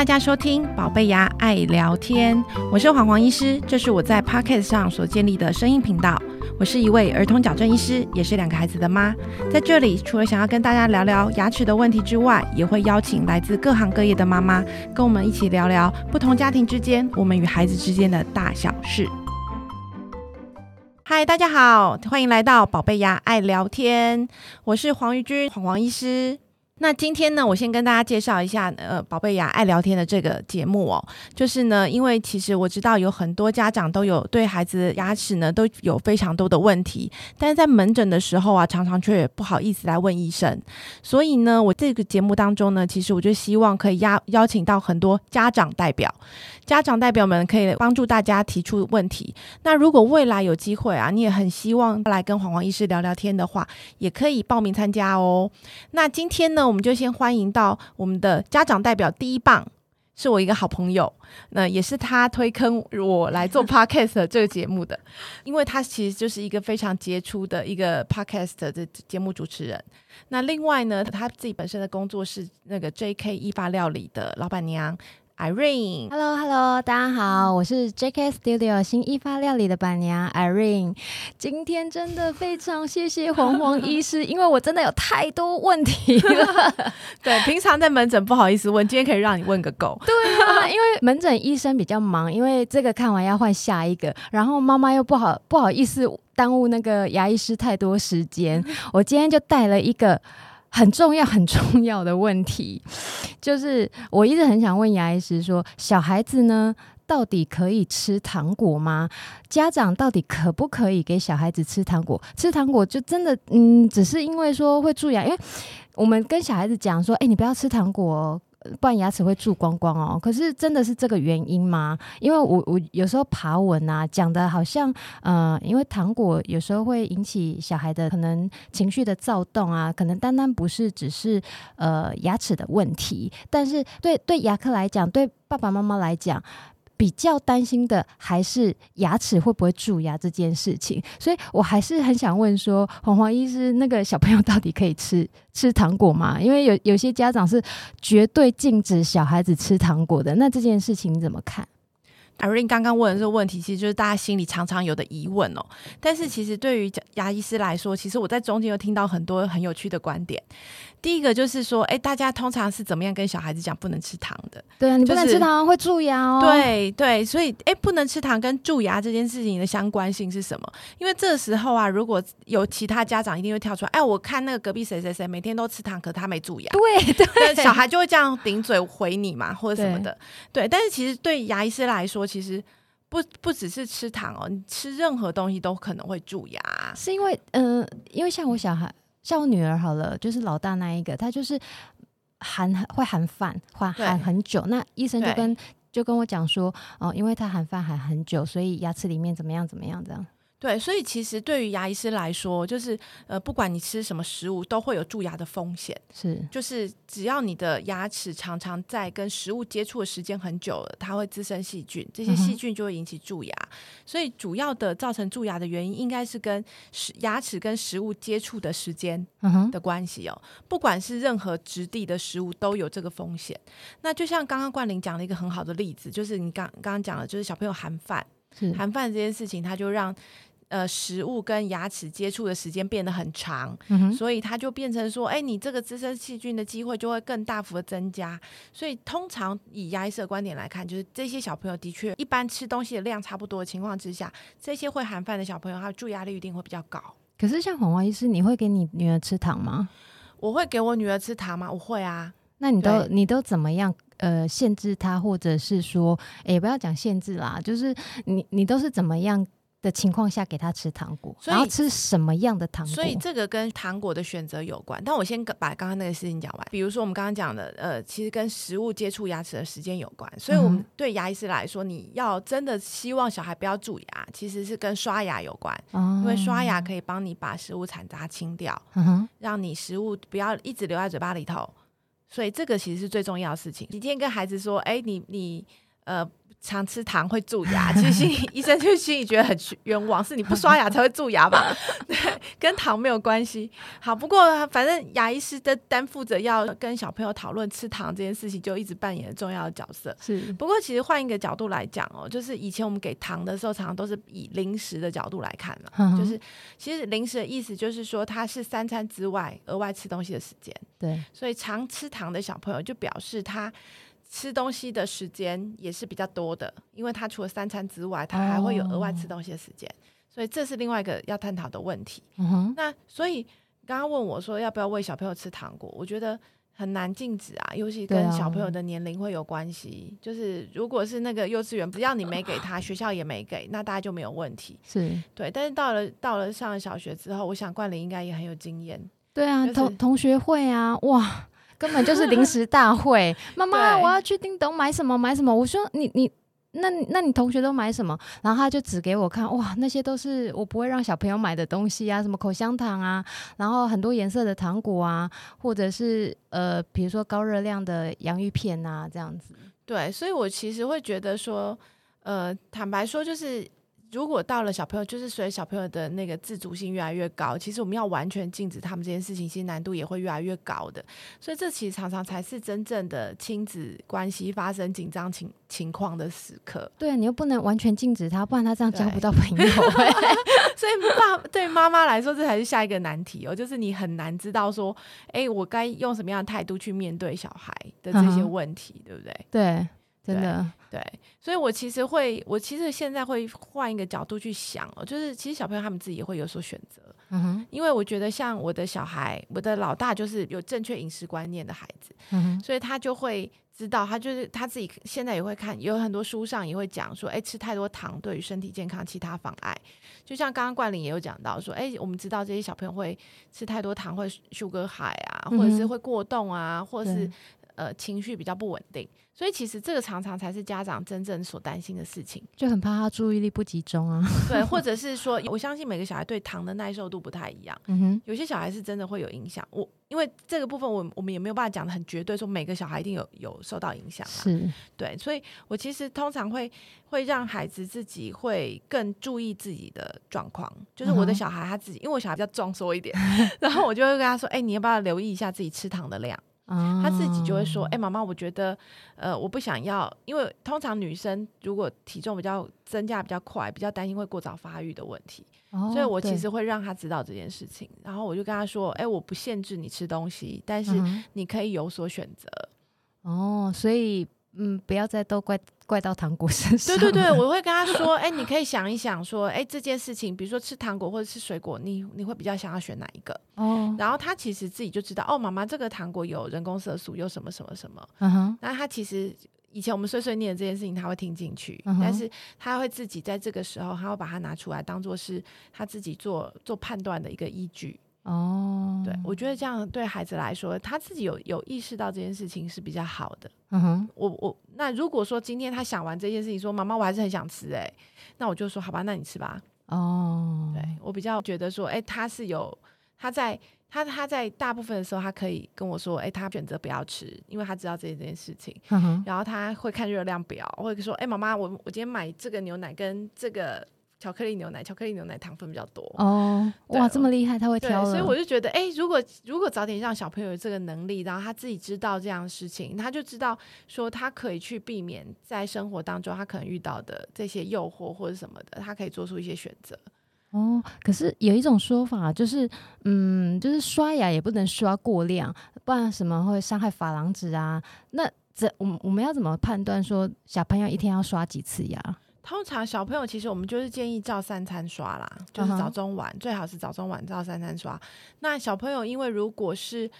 大家收听《宝贝牙爱聊天》，我是黄黄医师，这是我在 Podcast 上所建立的声音频道。我是一位儿童矫正医师，也是两个孩子的妈。在这里，除了想要跟大家聊聊牙齿的问题之外，也会邀请来自各行各业的妈妈，跟我们一起聊聊不同家庭之间我们与孩子之间的大小事。嗨，大家好，欢迎来到宝贝牙爱聊天，我是黄玉君，黄黄医师。那今天呢，我先跟大家介绍一下，呃，宝贝牙爱聊天的这个节目哦，就是呢，因为其实我知道有很多家长都有对孩子牙齿呢都有非常多的问题，但是在门诊的时候啊，常常却也不好意思来问医生，所以呢，我这个节目当中呢，其实我就希望可以邀邀请到很多家长代表，家长代表们可以帮助大家提出问题。那如果未来有机会啊，你也很希望来跟黄黄医师聊聊天的话，也可以报名参加哦。那今天呢？我们就先欢迎到我们的家长代表第一棒，是我一个好朋友，那也是他推坑我来做 podcast 这个节目的，因为他其实就是一个非常杰出的一个 podcast 的节目主持人。那另外呢，他自己本身的工作是那个 J.K. 一八料理的老板娘。Irene，Hello Hello，大家好，我是 JK Studio 新一发料理的板娘 Irene。今天真的非常谢谢黄黄医师，因为我真的有太多问题了。对，平常在门诊不好意思问，今天可以让你问个够。对啊，因为门诊医生比较忙，因为这个看完要换下一个，然后妈妈又不好不好意思耽误那个牙医师太多时间，我今天就带了一个。很重要很重要的问题，就是我一直很想问牙医师说，小孩子呢到底可以吃糖果吗？家长到底可不可以给小孩子吃糖果？吃糖果就真的嗯，只是因为说会蛀牙，因为我们跟小孩子讲说，哎，你不要吃糖果。不然牙齿会蛀光光哦。可是真的是这个原因吗？因为我我有时候爬文啊，讲的好像呃，因为糖果有时候会引起小孩的可能情绪的躁动啊，可能单单不是只是呃牙齿的问题，但是对对牙科来讲，对爸爸妈妈来讲。比较担心的还是牙齿会不会蛀牙这件事情，所以我还是很想问说，黄黄医师，那个小朋友到底可以吃 吃糖果吗？因为有有些家长是绝对禁止小孩子吃糖果的，那这件事情你怎么看？阿瑞刚刚问的这个问题，其实就是大家心里常常有的疑问哦。但是其实对于牙医师来说，其实我在中间又听到很多很有趣的观点。第一个就是说，哎，大家通常是怎么样跟小孩子讲不能吃糖的？对啊，你不能吃糖会蛀牙哦。对对，所以哎，不能吃糖跟蛀牙这件事情的相关性是什么？因为这时候啊，如果有其他家长一定会跳出来，哎，我看那个隔壁谁谁谁每天都吃糖，可他没蛀牙。对 对，小孩就会这样顶嘴回你嘛，或者什么的。对，但是其实对牙医师来说，其实不不只是吃糖哦，你吃任何东西都可能会蛀牙。是因为嗯，因为像我小孩。像我女儿好了，就是老大那一个，她就是含会含饭，含含很久。那医生就跟就跟我讲说，哦，因为她含饭含很久，所以牙齿里面怎么样怎么样这样。对，所以其实对于牙医师来说，就是呃，不管你吃什么食物，都会有蛀牙的风险。是，就是只要你的牙齿常常在跟食物接触的时间很久了，它会滋生细菌，这些细菌就会引起蛀牙。所以主要的造成蛀牙的原因，应该是跟食牙齿跟食物接触的时间的关系哦。不管是任何质地的食物，都有这个风险。那就像刚刚冠霖讲了一个很好的例子，就是你刚刚刚讲的，就是小朋友含饭，含饭这件事情，他就让。呃，食物跟牙齿接触的时间变得很长，所以它就变成说，哎，你这个滋生细菌的机会就会更大幅的增加。所以通常以牙医师的观点来看，就是这些小朋友的确一般吃东西的量差不多的情况之下，这些会含饭的小朋友，他的蛀牙率一定会比较高。可是像黄华医师，你会给你女儿吃糖吗？我会给我女儿吃糖吗？我会啊。那你都你都怎么样？呃，限制她，或者是说，哎，不要讲限制啦，就是你你都是怎么样？的情况下给他吃糖果，然后吃什么样的糖果？所以这个跟糖果的选择有关。但我先把刚刚那个事情讲完。比如说我们刚刚讲的，呃，其实跟食物接触牙齿的时间有关。所以我们对牙医师来说，你要真的希望小孩不要蛀牙，其实是跟刷牙有关。因为刷牙可以帮你把食物残渣清掉，让你食物不要一直留在嘴巴里头。所以这个其实是最重要的事情。你今天跟孩子说，哎，你你呃。常吃糖会蛀牙，其实心里 医生就心里觉得很冤枉，是你不刷牙才会蛀牙吧？对，跟糖没有关系。好，不过反正牙医师的担负着要跟小朋友讨论吃糖这件事情，就一直扮演重要的角色。是，不过其实换一个角度来讲哦，就是以前我们给糖的时候，常常都是以零食的角度来看嘛，就是其实零食的意思就是说它是三餐之外额外吃东西的时间。对，所以常吃糖的小朋友就表示他。吃东西的时间也是比较多的，因为他除了三餐之外，他还会有额外吃东西的时间，所以这是另外一个要探讨的问题。那所以刚刚问我说要不要喂小朋友吃糖果，我觉得很难禁止啊，尤其跟小朋友的年龄会有关系。就是如果是那个幼稚园，只要你没给他，学校也没给，那大家就没有问题。是对，但是到了到了上了小学之后，我想冠霖应该也很有经验。对啊，同同学会啊，哇。根本就是临时大会，妈妈，我要去叮咚买什么买什么。我说你你那那你同学都买什么？然后他就指给我看，哇，那些都是我不会让小朋友买的东西啊，什么口香糖啊，然后很多颜色的糖果啊，或者是呃，比如说高热量的洋芋片啊，这样子。对，所以我其实会觉得说，呃，坦白说就是。如果到了小朋友，就是随着小朋友的那个自主性越来越高，其实我们要完全禁止他们这件事情，其实难度也会越来越高的。所以这其实常常才是真正的亲子关系发生紧张情情况的时刻。对，你又不能完全禁止他，不然他这样交不到朋友。所以爸对妈妈来说，这才是下一个难题哦，就是你很难知道说，哎，我该用什么样的态度去面对小孩的这些问题，对不对？对。真的对，所以我其实会，我其实现在会换一个角度去想哦，就是其实小朋友他们自己也会有所选择，嗯哼，因为我觉得像我的小孩，我的老大就是有正确饮食观念的孩子，嗯哼，所以他就会知道，他就是他自己现在也会看，有很多书上也会讲说，哎，吃太多糖对于身体健康其他妨碍，就像刚刚冠霖也有讲到说，哎，我们知道这些小朋友会吃太多糖会 sugar high 啊，或者是会过动啊，或者是。呃，情绪比较不稳定，所以其实这个常常才是家长真正所担心的事情，就很怕他注意力不集中啊。对，或者是说，我相信每个小孩对糖的耐受度不太一样。嗯哼，有些小孩是真的会有影响。我因为这个部分，我我们也没有办法讲的很绝对，说每个小孩一定有有受到影响。是，对，所以我其实通常会会让孩子自己会更注意自己的状况。就是我的小孩他自己，因为我小孩比较壮硕一点，然后我就会跟他说：“哎，你要不要留意一下自己吃糖的量？”他自己就会说：“哎，妈妈，我觉得，呃，我不想要，因为通常女生如果体重比较增加比较快，比较担心会过早发育的问题，所以我其实会让他知道这件事情。然后我就跟他说：，哎，我不限制你吃东西，但是你可以有所选择。哦，所以。”嗯，不要再都怪怪到糖果身上。对对对，我会跟他说，哎，你可以想一想，说，哎，这件事情，比如说吃糖果或者吃水果，你你会比较想要选哪一个？哦。然后他其实自己就知道，哦，妈妈这个糖果有人工色素，有什么什么什么。嗯哼。那他其实以前我们碎碎念这件事情，他会听进去，但是他会自己在这个时候，他会把它拿出来，当做是他自己做做判断的一个依据。哦，对，我觉得这样对孩子来说，他自己有有意识到这件事情是比较好的。嗯哼，我我那如果说今天他想完这件事情，说妈妈我还是很想吃，哎，那我就说好吧，那你吃吧。哦，对我比较觉得说，哎，他是有他在他他在大部分的时候，他可以跟我说，哎，他选择不要吃，因为他知道这件事情。嗯哼，然后他会看热量表，或者说，哎，妈妈，我我今天买这个牛奶跟这个。巧克力牛奶，巧克力牛奶糖分比较多哦。哇，这么厉害，他会挑。所以我就觉得，哎，如果如果早点让小朋友有这个能力，然后他自己知道这样的事情，他就知道说他可以去避免在生活当中他可能遇到的这些诱惑或者什么的，他可以做出一些选择。哦，可是有一种说法就是，嗯，就是刷牙也不能刷过量，不然什么会伤害珐琅质啊？那这我们我们要怎么判断说小朋友一天要刷几次牙？通常小朋友其实我们就是建议照三餐刷啦，就是早中晚，最好是早中晚照三餐刷。那小朋友因为如果是，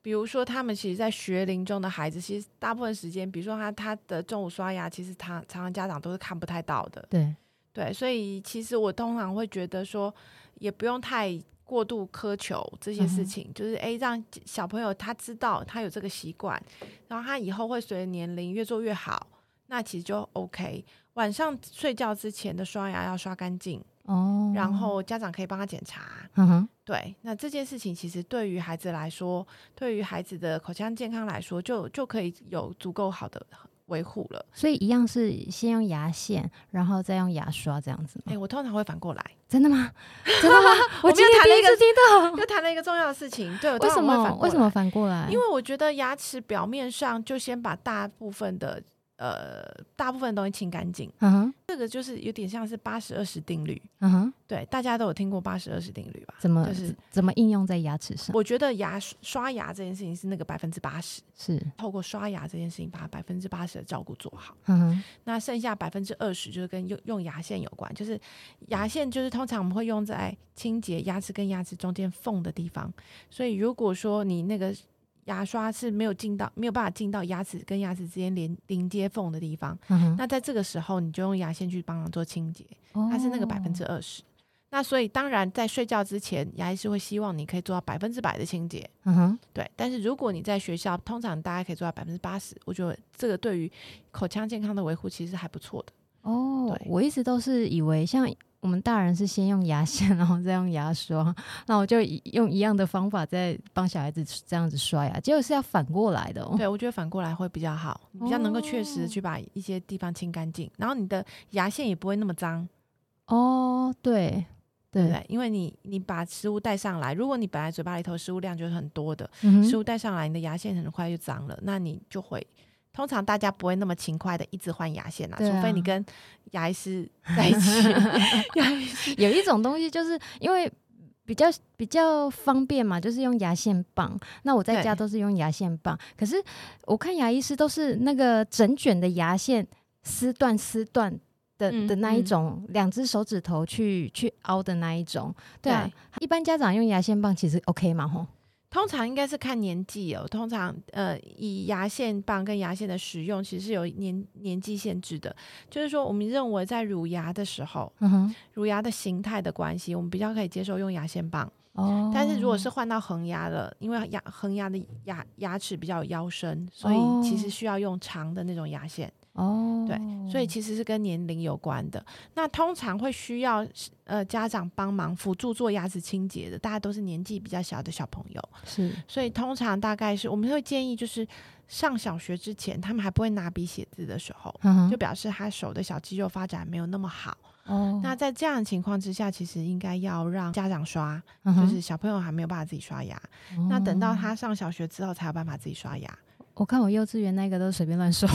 比如说他们其实，在学龄中的孩子，其实大部分时间，比如说他他的中午刷牙，其实他常常家长都是看不太到的。对对，所以其实我通常会觉得说，也不用太过度苛求这些事情，就是诶，让小朋友他知道他有这个习惯，然后他以后会随着年龄越做越好，那其实就 OK。晚上睡觉之前的刷牙要刷干净哦，然后家长可以帮他检查。嗯哼，对，那这件事情其实对于孩子来说，对于孩子的口腔健康来说，就就可以有足够好的维护了。所以一样是先用牙线，然后再用牙刷这样子哎、吗？我通常会反过来，真的吗？真的吗？我我们今天谈了一个 又谈了一个重要的事情。对，我为什么？为什么？反过来？因为我觉得牙齿表面上就先把大部分的呃大部分东西清干净，嗯哼，这个就是有点像是八十二十定律。嗯哼，对，大家都有听过八十二十定律吧？怎么、就是怎么应用在牙齿上？我觉得牙刷牙这件事情是那个百分之八十，是，透过刷牙这件事情把百分之八十的照顾做好。嗯哼，那剩下百分之二十就是跟用用牙线有关，就是牙线就是通常我们会用在清洁牙齿跟牙齿中间缝的地方，所以如果说你那个牙刷是没有进到没有办法进到牙齿跟牙齿之间连连接缝的地方，嗯，那在这个时候你就用牙线去帮忙做清洁，哦它是那个百分之二十。那所以当然在睡觉之前，牙医是会希望你可以做到百分之百的清洁，嗯哼，对，但是如果你在学校，通常大家可以做到百分之八十，我觉得这个对于口腔健康的维护其实还不错的。哦对，我一直都是以为像我们大人是先用牙线，然后再用牙刷，那我就用一样的方法在帮小孩子这样子刷牙，结果是要反过来的哦。对，我觉得反过来会比较好，你比较能够确实去把一些地方清干净，然后你的牙线也不会那么脏，哦，对对，对不对？因为你你把食物带上来，如果你本来嘴巴里头食物量就是很多的，嗯，食物带上来，你的牙线很快就脏了，那你就会。通常大家不会那么勤快的一直换牙线啊，啊除非你跟牙医师在一起。牙医师有一种东西就是因为。比较比较方便嘛，就是用牙线棒。那我在家都是用牙线棒，可是我看牙医师都是那个整卷的牙线撕断撕断的嗯的那一嗯种，两只手指头去去凹的那一种。对啊，一般家长用牙线棒其实 OK 嘛，吼。通常应该是看年纪哦。通常呃，以牙线棒跟牙线的使用，其实是有年年纪限制的。就是说，我们认为在乳牙的时候，嗯，乳牙的形态的关系，我们比较可以接受用牙线棒。哦，但是如果是换到恒牙了，因为牙恒牙的牙牙齿比较有腰身，所以哦其实需要用长的那种牙线。哦，对所以其实是跟年龄有关的。那通常会需要呃家长帮忙辅助做牙齿清洁的，大家都是年纪比较小的小朋友。是所以通常大概是我们会建议，就是上小学之前，他们还不会拿笔写字的时候，嗯就表示他手的小肌肉发展没有那么好。哦，那在这样的情况之下，其实应该要让家长刷，嗯就是小朋友还没有办法自己刷牙。那等到哦他上小学之后，才有办法自己刷牙。我看我幼稚园那个都随便乱刷，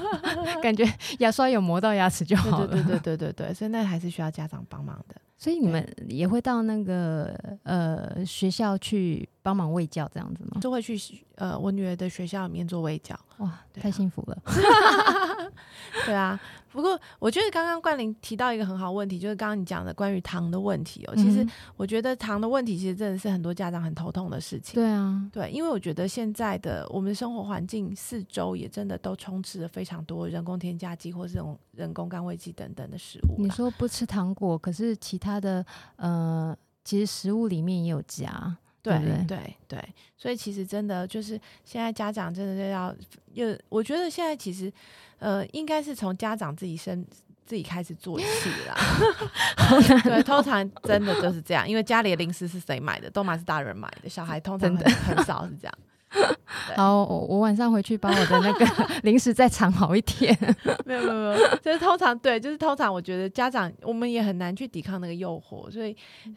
感觉牙刷有磨到牙齿就好了。对对对 对对对，所以那还是需要家长帮忙的。所以你们也会到那个呃学校去帮忙喂教这样子吗？就会去呃我女儿的学校里面做喂教。哇，啊太幸福了。对啊，不过我觉得刚刚冠霖提到一个很好问题，就是刚刚你讲的关于糖的问题哦。其实嗯我觉得糖的问题，其实真的是很多家长很头痛的事情。对啊，对，因为我觉得现在的我们的生活环境四周也真的都充斥着非常多人工添加剂或是这种人工甘味剂等等的食物你。说不吃糖果，可是其他的呃，其实食物里面也有加。对对对所以其实真的就是现在家长真的是要，又我觉得现在其实呃，应该是从家长自己身自己开始做起啦。对，通常真的就是这样，因为家里的零食是谁买的，都嘛是大人买的，小孩通常很很少是这样。好，我我晚上回去把我的那个 零食再藏好一点。没有没有没有，就是通常对，就是通常我觉得家长我们也很难去抵抗那个诱惑，所以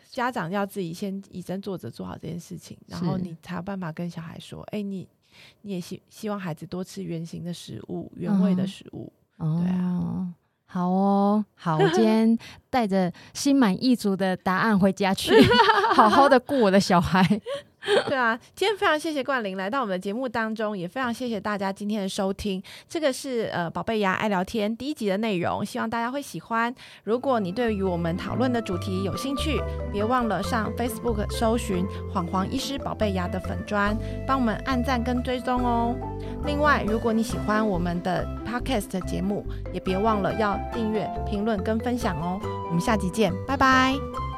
家长要自己先以身作则做好这件事情，然后你才有办法跟小孩说，哎、你你也希希望孩子多吃原形的食物、原味的嗯食物。哦，对啊好哦，好，我今天带着心满意足的答案回家去，好好的顾我的小孩。对啊，今天非常谢谢冠霖来到我们的节目当中，也非常谢谢大家今天的收听。这个是呃宝贝牙爱聊天第一集的内容，希望大家会喜欢。如果你对于我们讨论的主题有兴趣，别忘了上 Facebook 搜寻“黄黄医师宝贝牙”的粉砖，帮我们按赞跟追踪哦。另外，如果你喜欢我们的 Podcast 节目，也别忘了要订阅、评论跟分享哦。我们下集见，拜拜。